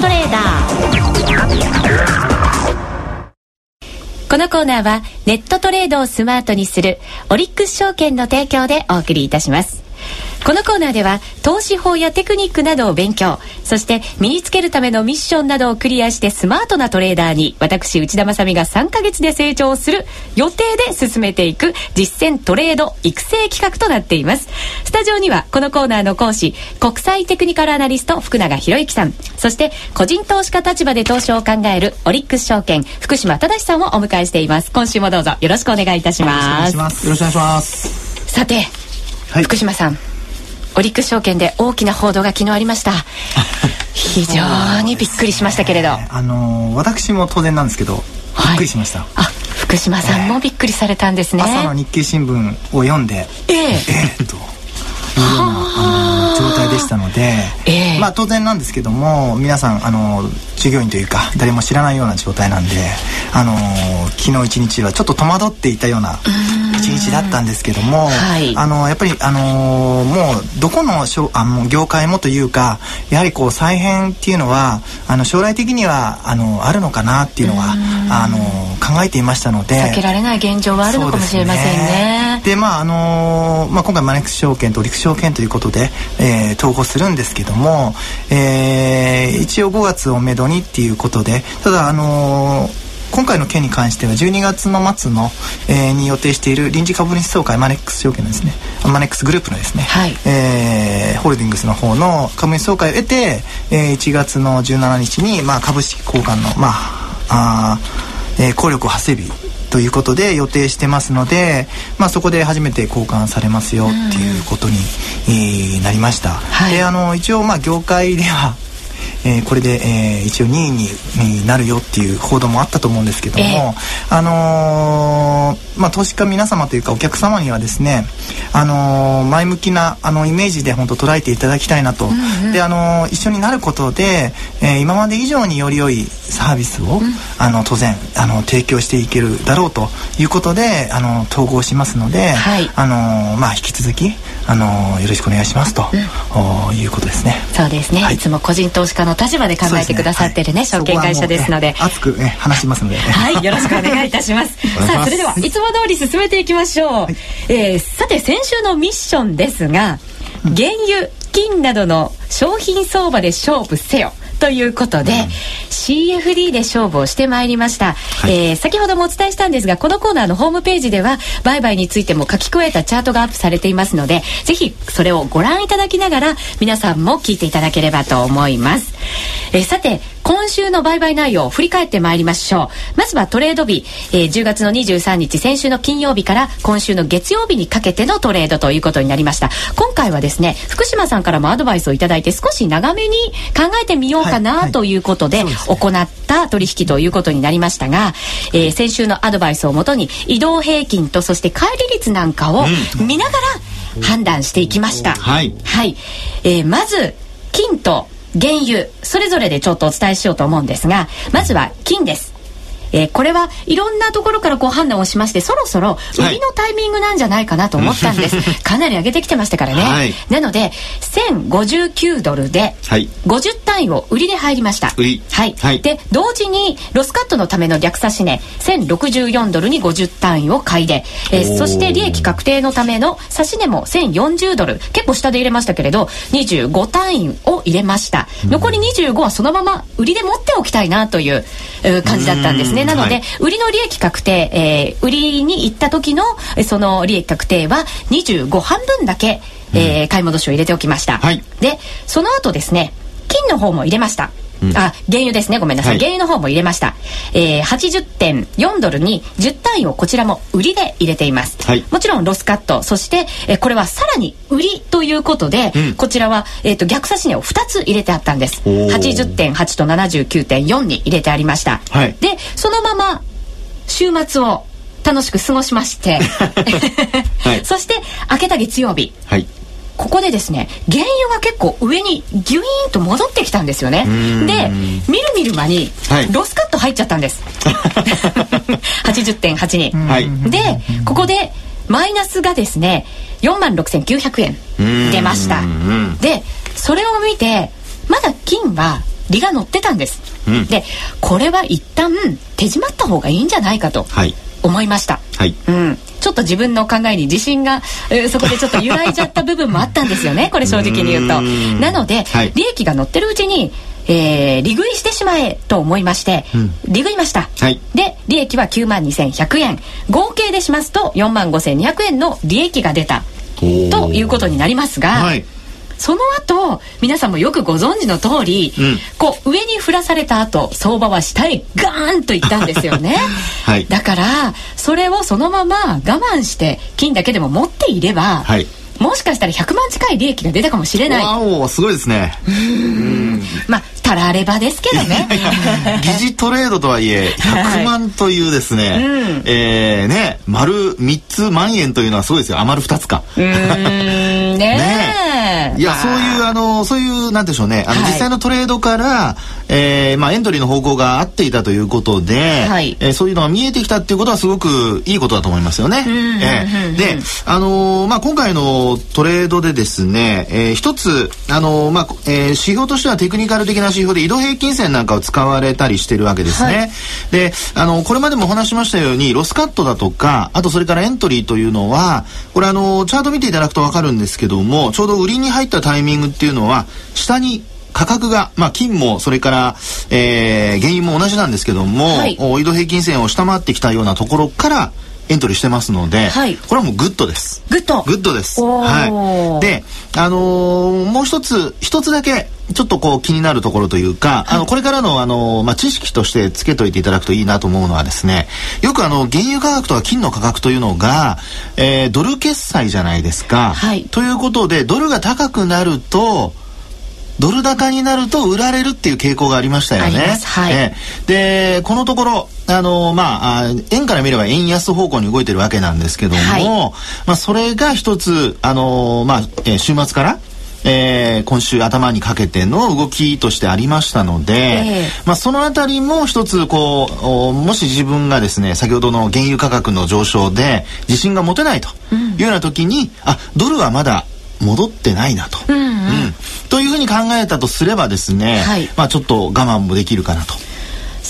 トレーダー。このコーナーはネットトレードをスマートにするオリックス証券の提供でお送りいたします。このコーナーでは投資法やテクニックなどを勉強そして身につけるためのミッションなどをクリアしてスマートなトレーダーに私内田まさみが3ヶ月で成長する予定で進めていく実践トレード育成企画となっています。スタジオにはこのコーナーの講師国際テクニカルアナリスト福永博之さんそして個人投資家立場で投資を考えるオリックス証券福島正さんをお迎えしています。今週もどうぞよろしくお願いいたします。よろしくお願いします。さて、はい、福島さんオリックス証券で大きな報道が昨日ありました。非常にびっくりしましたけれど、あのー、私も当然なんですけどびっくりしました、はい、あ福島さんもびっくりされたんですね、朝の日経新聞を読んでええ。えー、というようなあの状態でしたので、えー、まあ当然なんですけども皆さんあの従業員というか誰も知らないような状態なんであの昨日一日はちょっと戸惑っていたような一日だったんですけども、はい、あのやっぱりあのもうどこのしょあの業界もというかやはりこう再編っていうのはあの将来的にはあのあるのかなっていうのはあの考えていましたので。避けられない現状はあるのかもしれませんね。で、ね、まああのまあ今回マネックス証券とオリックス証券ということで、えー、統合するんですけども、えー、一応5月をめどにっていうことでただあのー今回の件に関しては12月の末の、えー、に予定している臨時株主総会マネックス証券のですねマネックスグループのですね、はい、えー、ホールディングスの方の株主総会を得て、えー、1月の17日に、まあ、株式交換の、まああえー、効力発生日ということで予定してますので、まあ、そこで初めて交換されますよっていうことに、えー、なりました。はい、であの一応まあ業界ではえー、これで、えー、一応2位になるよっていう報道もあったと思うんですけども、えー、あのー、まあ、投資家皆様というかお客様にはですね、あの前向きなあのイメージで本当捉えていただきたいなと、うんうん、で、あの一緒になることで、え今まで以上により良いサービスを、うん、あの当然あの提供していけるだろうということであの統合しますので、はい、あのまあ、引き続きあのよろしくお願いしますと、うん、いうことですね。そうですね、はい、いつも個人投資家の立場で考えてくださってるね、ねはい、証券会社ですので。熱く、ね、話しますので、はいよろしくお願いいたします。さあそれではいつも通り進めていきましょう、はい、えー、さて先週のミッションですが、原油金などの商品相場で勝負せよということで、うん、CFD で勝負をしてまいりました、はい、えー、先ほどもお伝えしたんですがこのコーナーのホームページでは売買についても書き加えたチャートがアップされていますのでぜひそれをご覧いただきながら皆さんも聞いていただければと思います、えー、さて今週の売買内容を振り返ってまいりましょう。まずはトレード日、えー、10月の23日先週の金曜日から今週の月曜日にかけてのトレードということになりました。今回はですね福島さんからもアドバイスをいただいて少し長めに考えてみようかなということで行った取引ということになりましたが、えー、先週のアドバイスをもとに移動平均とそして帰り率なんかを見ながら判断していきました、はい、はい、えー、まず金と原油それぞれでちょっとお伝えしようと思うんですがまずは金です。えー、これはいろんなところからこう判断をしましてそろそろ売りのタイミングなんじゃないかなと思ったんです、はい、かなり上げてきてましたからね、はい、なので1059ドルで50単位を売りで入りました、はい、はい、で同時にロスカットのための逆差し値1064ドルに50単位を買いで、えー、そして利益確定のための差し値も1040ドル。結構下で入れましたけれど25単位を入れました。残り25はそのまま売りで持っておきたいなという感じだったんですね。ねなので、はい、売りの利益確定、えー、売りに行った時のその利益確定は25半分だけ、えー、買い戻しを入れておきました、はい、でその後ですね金の方も入れましたあ原油ですね。ごめんなさい、はい、原油の方も入れました、えー、80.4ドルに10単位をこちらも売りで入れています、はい、もちろんロスカット。そして、えー、これはさらに売りということで、うん、こちらは、えーと、逆差し値を2つ入れてあったんです。80.8と79.4に入れてありました、はい、でそのまま週末を楽しく過ごしまして。はい、そして明けた月曜日、はい、ここでですね原油が結構上にギュイーンと戻ってきたんですよね。でみるみる間にロスカット入っちゃったんです、はい、80.8に、はい、でここでマイナスがですね4万6900円出ました。でそれを見てまだ金は利が乗ってたんです、うん、でこれは一旦手締まった方がいいんじゃないかと思いました、はい、うん、ちょっと自分の考えに自信が、えー、そこでちょっと揺らいじゃった部分もあったんですよね これ正直に言うと。なので、はい、利益が乗ってるうちにえー、利食いしてしまえと思いまして、うん、利食いました、はい、で利益は9万2100円。合計でしますと4万5200円の利益が出た。ということになりますが、はい、その後皆さんもよくご存知の通り、うん、こう上に振らされた後相場は下へガーンといったんですよね、はい、だからそれをそのまま我慢して金だけでも持っていれば、はい。もしかしたら100万近い利益が出たかもしれない。わお、すごいですね。まあ、たらればですけどね。疑似トレードとはいえ、100万というですね、はいうん、えー、ね、丸3つ万円というのはすごいですよ。余る2つか。うん。ね ねいや、そういう、あの、そういう、なんでしょうね、あの、はい、実際のトレードから、えー、まあ、エントリーの方向が合っていたということで、はい、えー、そういうのが見えてきたっていうことはすごくいいことだと思いますよね。えー、で、あのー、まあ、今回のトレードでですね、えー、一つ、あのー、まあ、えー、指標としてはテクニカル的な指標で移動平均線なんかを使われたりしてるわけですね。はい、で、あの、これまでもお話しましたように、ロスカットだとか、あとそれからエントリーというのは、これあの、チャート見ていただくとわかるんですけども、ちょうど売りに入ったタイミングっていうのは、下に価格が、まあ、金もそれから、えー、原油も同じなんですけども、はい、移動平均線を下回ってきたようなところからエントリーしてますので、はい、これはもうグッドです。グッドグッドです。はい。で、あのー、もう一つ、一つだけ、ちょっとこう気になるところというか、はい、あの、これからのあの、まあ、知識としてつけといていただくといいなと思うのはですね、よくあの、原油価格とか金の価格というのが、えー、ドル決済じゃないですか。はい。ということで、ドルが高くなると、ドル高になると売られるっていう傾向がありましたよね。はい、でこのところあのまあ円から見れば円安方向に動いてるわけなんですけども、はい、まあそれが一つあのまあ、えー、週末からえー、今週頭にかけての動きとしてありましたので、えー、まあ、そのあたりも一つこうもし自分がですね先ほどの原油価格の上昇で自信が持てないというような時に、うん、あドルはまだ戻ってないなと、うんうんうん、というふうに考えたとすればですね、はい、まあちょっと我慢もできるかなと。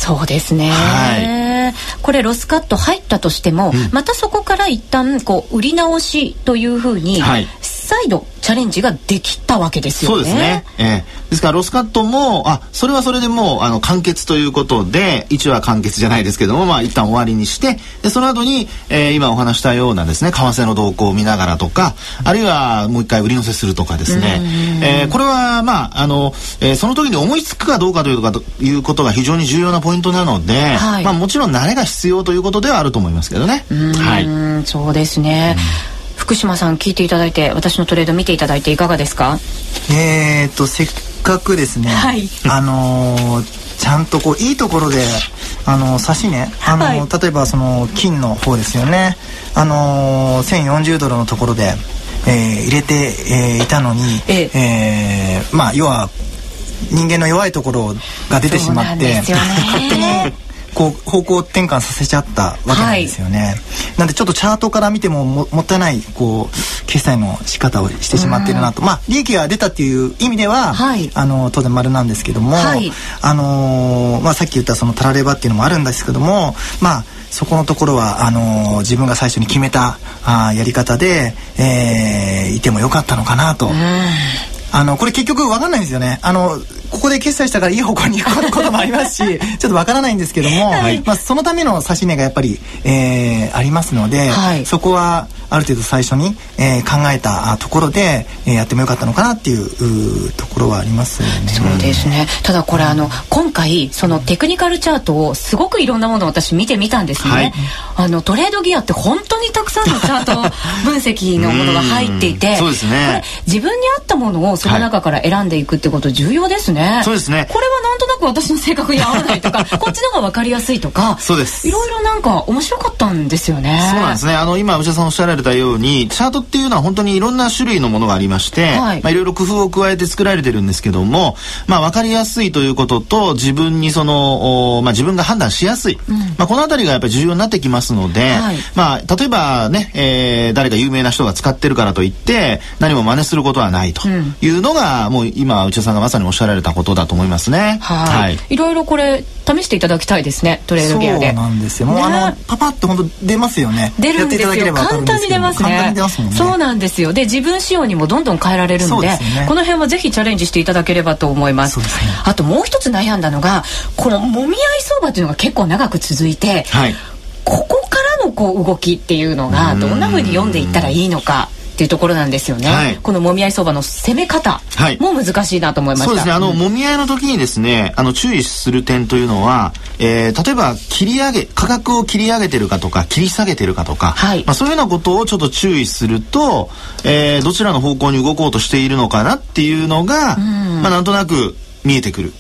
そうですね、はい、これロスカット入ったとしても、うん、またそこから一旦こう売り直しというふうに、はい、再度チャレンジができたわけですよね。そうですね。えー、ですからロスカットもあそれはそれでもうあの完結ということで一話完結じゃないですけどもまあ一旦終わりにしてでその後に、えー、今お話したようなですね為替の動向を見ながらとかあるいはもう一回売り乗せするとかですね、えー、これはまああの、えー、その時に思いつくかどうかというかということが非常に重要なポイントなので、はい、まあもちろん慣れが必要ということではあると思いますけどね。はい。そうですね。うん福島さん聞いていただいて私のトレード見ていただいていかがですか？えー、っとせっかくですね、はい、あのー、ちゃんとこういいところであの差しねあの、はい、例えばその金の方ですよね。あのー、1040ドルのところで、えー、入れて、えー、いたのに、ええ。えー、まあ要は人間の弱いところが出てしまって、勝手にこう方向転換させちゃったわけなんですよね、はい、なんでちょっとチャートから見てもももったいないこう決済の仕方をしてしまっているなと。まあ利益が出たっていう意味では、はい、あの当然丸なんですけども、はい、あのまあ、さっき言ったそのタラレバっていうのもあるんですけどもまあそこのところはあの自分が最初に決めたあやり方で、えー、いてもよかったのかなと。あのこれ結局分かんないんですよね。あのここで決済したからいい方向に行くこともありますしちょっと分からないんですけども、はい、まあ、そのための指値がやっぱり、えー、ありますので、はい、そこはある程度最初に、えー、考えたところで、えー、やってもよかったのかなっていうところはありますよね。そうですね。ただこれあの今回そのテクニカルチャートをすごくいろんなものを私見てみたんですね。はい、あのトレードギアって本当にたくさんのチャート分析のものが入っていてそうですね、自分に合ったものをその中から選んでいくってこと重要ですね。そうですね。これはく私の性格に合わないとか こっちの方が分かりやすいとかそうです。いろいろなんか面白かったんですよね。そうなんですね。あの今内田さんおっしゃられたようにチャートっていうのは本当にいろんな種類のものがありまして、はい。まあ、いろいろ工夫を加えて作られてるんですけども、まあ、分かりやすいということと自分にその、まあ、自分が判断しやすい、うん、まあ、この辺りがやっぱり重要になってきますので、はい、まあ、例えばね、えー、誰か有名な人が使ってるからといって何も真似することはないというのが、うん、もう今内田さんがまさにおっしゃられたことだと思いますね。はい、いろいろこれ試していただきたいですねトレードギアで。そうなんですよ。もう、ね、あのパパって本当出ますよね。出るんですよ。簡単に出ますね。すねそうなんですよ。で自分仕様にもどんどん変えられるので、でね、この辺はぜひチャレンジしていただければと思います。あともう一つ悩んだのがこのもみ合い相場というのが結構長く続いて、はい、ここからのこう動きっていうのがどんなふうに読んでいったらいいのか。っていうところなんですよね、はい、このもみ合い相場の攻め方も難しいなと思いました、そうですね。あの、うん、もみ合いの時にですねあの注意する点というのは、えー、例えば切り上げ価格を切り上げてるかとか切り下げてるかとか、はい、まあ、そういうようなことをちょっと注意すると、えー、どちらの方向に動こうとしているのかなっていうのが、うん、まあ、なんとなく見えてくる。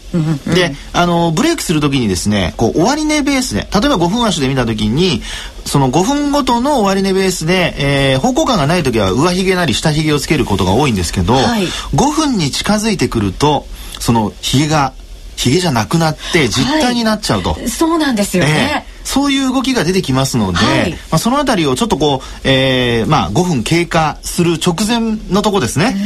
で、あの、ブレイクするときにですね、こう、終値ベースで、例えば5分足で見たときに、その5分ごとの終値ベースで、えー、方向感がないときは上髭なり下髭をつけることが多いんですけど、はい、5分に近づいてくると、その髭が、髭じゃなくなって実体になっちゃうと。はい、そうなんですよね。えーそういう動きが出てきますので、はい、まあ、そのあたりをちょっとこう、えー、まあ5分経過する直前のとこですね。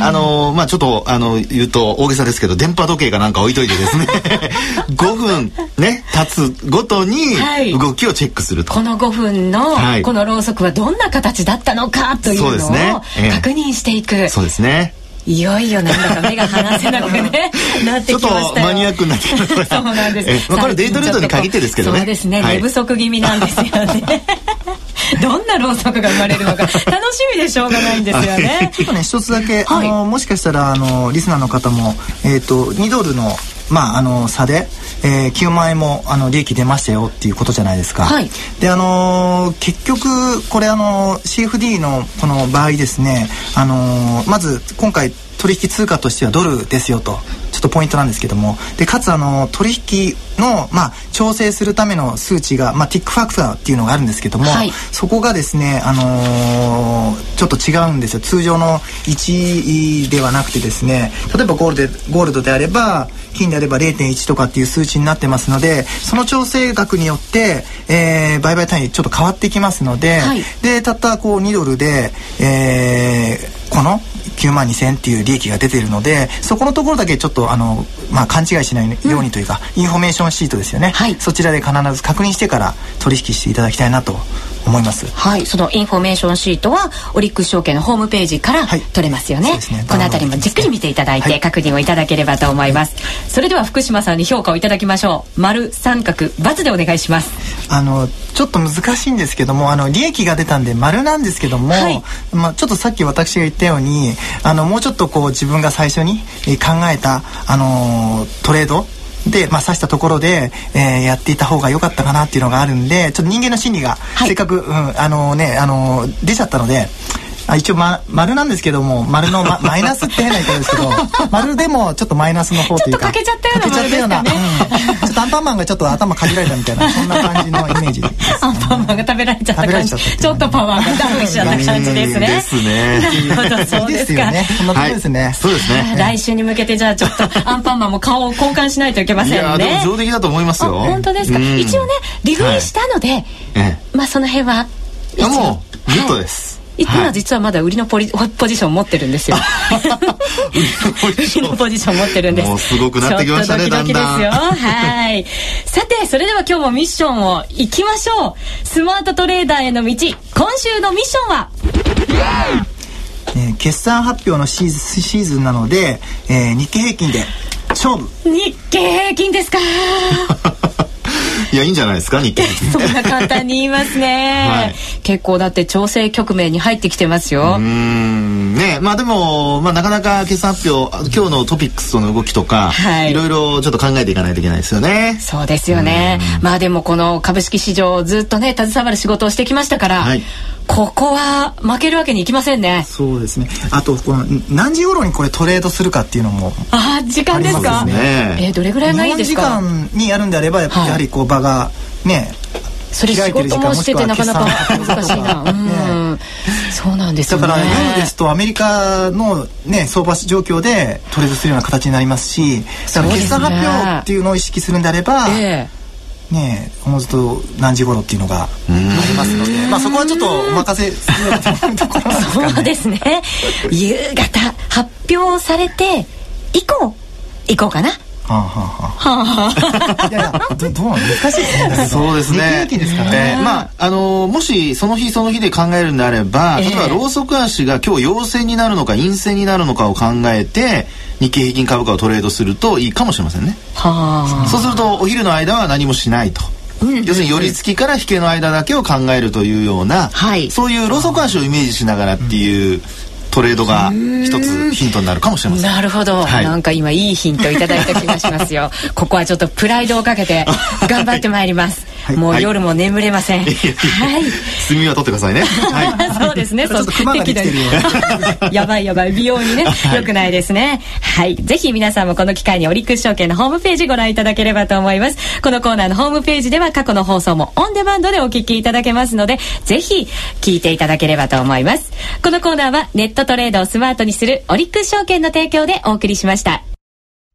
あのまあちょっとあの言うと大げさですけど電波時計かなんか置いといてですね。5分ね経つごとに動きをチェックすると、はい、この5分の、はい、このろうそくはどんな形だったのかというのを確認していく。そうですね。いよいよなんだか目が離せなくね なってきましたちょっとマニアックになってきました。そうなんです。まあこれデイトレードに限ってですけどね。そうですね、はい、寝不足気味なんですよね どんなろうそくが生まれるのか楽しみでしょうがないんですよね。ちょっとね一つだけ、はい、あのもしかしたらあのリスナーの方もえっ、ー、と2ドルのまああの差で、えー、9万円もあの利益出ましたよっていうことじゃないですか。はい、であのー、結局これあの CFD のこの場合ですねあのー、まず今回取引通貨としてはドルですよとちょっとポイントなんですけども。でかつあの取引の、まあ、調整するための数値が、まあ、ティックファクターっていうのがあるんですけども、はい、そこがですね、あのー、ちょっと違うんですよ。通常の1ではなくてですね例えばゴールでゴールドであれば金であれば0.1とかっていう数値になってますのでその調整額によって、えー、売買単位ちょっと変わってきますので、はい、でたったこう2ドルで、えー、この9万2000っていう利益が出ているのでそこのところだけちょっとあの、まあ、勘違いしないようにというか、うん、インフォメーションシートですよね、はい、そちらで必ず確認してから取引していただきたいなと思います。はい。そのインフォメーションシートはオリックス証券のホームページから取れますよね。はい、ね。この辺りもじっくり見ていただいて確認をいただければと思います、はい、それでは福島さんに評価をいただきましょう。丸三角×でお願いします。あのちょっと難しいんですけどもあの利益が出たんで丸なんですけども、はい、まあ、ちょっとさっき私が言ったようにあのもうちょっとこう自分が最初に考えたあのトレードで、まあ、刺したところで、えー、やっていた方が良かったかなっていうのがあるんでちょっと人間の心理が、せっかく、うん、あのねあの出ちゃったので。あ一応、ま、丸なんですけども丸の、ま、マイナスって変な言い方ですけど丸でもちょっとマイナスの方というかちょっとかけちゃったようなね、うん、ちょっとアンパンマンがちょっと頭かじられたみたいなそんな感じのイメージアンパンマンが食べられちゃった感じ。ちょっとパワーがダウンしちゃった感じですね。ですね。なるほどそうですか。ね。そんなとこですね、はい、そうですね。来週に向けてじゃあちょっとアンパンマンも顔を交換しないといけませんね。いやでも上出来だと思いますよ。本当ですか。一応ねリフレしたので、はい、まあその辺はもうグッドです、今実はまだ売りのポリポジション持ってるんですよ。売りのポジション持ってるんです。もうすごくなってきましたね。ドキドキですよ。はい。さて、それでは今日もミッションを行きましょう。スマートトレーダーへの道。今週のミッションは？えー、決算発表のシーズシーズンなので、えー、日経平均で勝負日経平均ですか いやいいんじゃないですか日経。そんな簡単に言いますね、はい、結構だって調整局面に入ってきてますよ。うん。ねまあでも、まあ、なかなか決算発表今日のトピックスとの動きとか、はい、いろいろちょっと考えていかないといけないですよね。そうですよね。まあでもこの株式市場ずっとね携わる仕事をしてきましたから、はいここは負けるわけにいきませんね。そうですね。あとこの何時頃にこれトレードするかっていうのもあ時間ですか？ね。えー、どれぐらいがいいですか？時間にやるんであればやはりこう場がねそれ仕事もしててなかなか難しいな。うん、そうなんですよ、ね、だから夜ですとアメリカのね相場状況でトレードするような形になりますし、だから決算発表っていうのを意識するんであれば、えーねおのずと何時頃っていうのがありますので、まあそこはちょっとお任せするところね。そうですね。夕方発表されて以降行こうかな。はあはあはあ。いやいやどどう難しいですね。そうですね。ですからね。まああのもしその日その日で考えるんであれば、例えばローソク足が今日陽性になるのか陰性になるのかを考えて日経平均株価をトレードするといいかもしれませんね。はあ。そうするとお昼の間は何もしないと。要するに寄り付きから引けの間だけを考えるというような、はい、そういうローソク足をイメージしながらっていう。トレードが一つヒントになるかもしれません。なるほど、はい、なんか今いいヒントいただいた気がしますよ。ここはちょっとプライドをかけて頑張ってまいります、はい、もう夜も眠れません、はい、睡眠は取ってくださいね、はい、そうですね。そう。適度に。やばいやばい美容にね。良くないですね。はい。ぜひ皆さんもこの機会にオリックス証券のホームページご覧いただければと思います。このコーナーのホームページでは過去の放送もオンデマンドでお聞きいただけますのでぜひ聞いていただければと思います。このコーナーはネットトレードをスマートにするオリックス証券の提供でお送りしました。